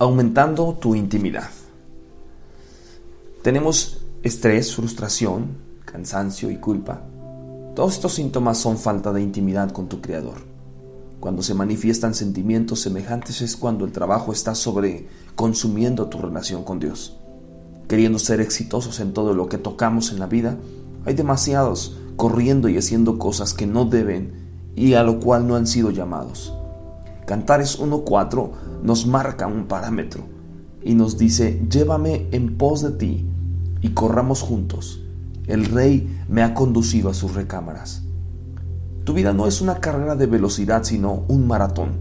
aumentando tu intimidad. Tenemos estrés, frustración, cansancio y culpa. Todos estos síntomas son falta de intimidad con tu Creador. Cuando se manifiestan sentimientos semejantes es cuando el trabajo está sobre consumiendo tu relación con Dios. Queriendo ser exitosos en todo lo que tocamos en la vida, hay demasiados corriendo y haciendo cosas que no deben y a lo cual no han sido llamados. Cantares 1.4 nos marca un parámetro y nos dice, llévame en pos de ti y corramos juntos. El rey me ha conducido a sus recámaras. Tu vida no es una carrera de velocidad, sino un maratón.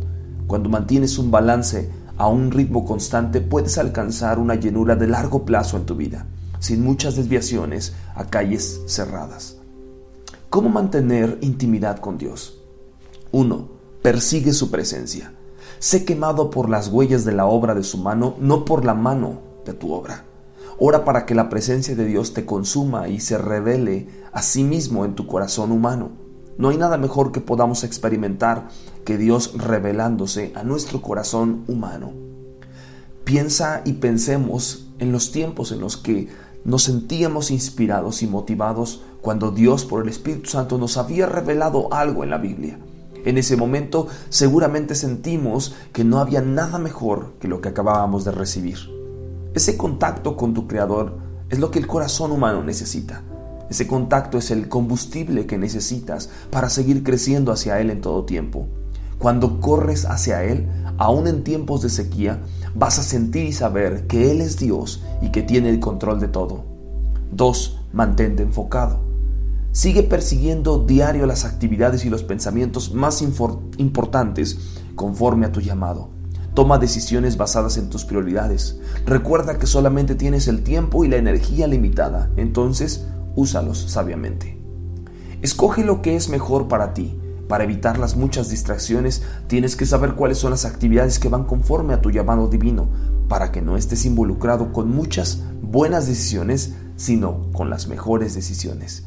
Cuando mantienes un balance a un ritmo constante, puedes alcanzar una llenura de largo plazo en tu vida, sin muchas desviaciones a calles cerradas. ¿Cómo mantener intimidad con Dios? 1 persigue su presencia. Sé quemado por las huellas de la obra de su mano, no por la mano de tu obra. Ora para que la presencia de Dios te consuma y se revele a sí mismo en tu corazón humano. No hay nada mejor que podamos experimentar que Dios revelándose a nuestro corazón humano. Piensa y pensemos en los tiempos en los que nos sentíamos inspirados y motivados cuando Dios por el Espíritu Santo nos había revelado algo en la Biblia. En ese momento seguramente sentimos que no había nada mejor que lo que acabábamos de recibir. Ese contacto con tu Creador es lo que el corazón humano necesita. Ese contacto es el combustible que necesitas para seguir creciendo hacia Él en todo tiempo. Cuando corres hacia Él, aún en tiempos de sequía, vas a sentir y saber que Él es Dios y que tiene el control de todo. 2. Mantente enfocado. Sigue persiguiendo diario las actividades y los pensamientos más importantes conforme a tu llamado. Toma decisiones basadas en tus prioridades. Recuerda que solamente tienes el tiempo y la energía limitada, entonces úsalos sabiamente. Escoge lo que es mejor para ti. Para evitar las muchas distracciones, tienes que saber cuáles son las actividades que van conforme a tu llamado divino, para que no estés involucrado con muchas buenas decisiones, sino con las mejores decisiones.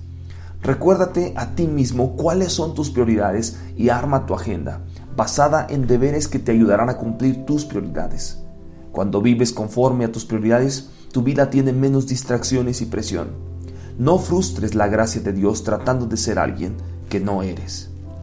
Recuérdate a ti mismo cuáles son tus prioridades y arma tu agenda, basada en deberes que te ayudarán a cumplir tus prioridades. Cuando vives conforme a tus prioridades, tu vida tiene menos distracciones y presión. No frustres la gracia de Dios tratando de ser alguien que no eres.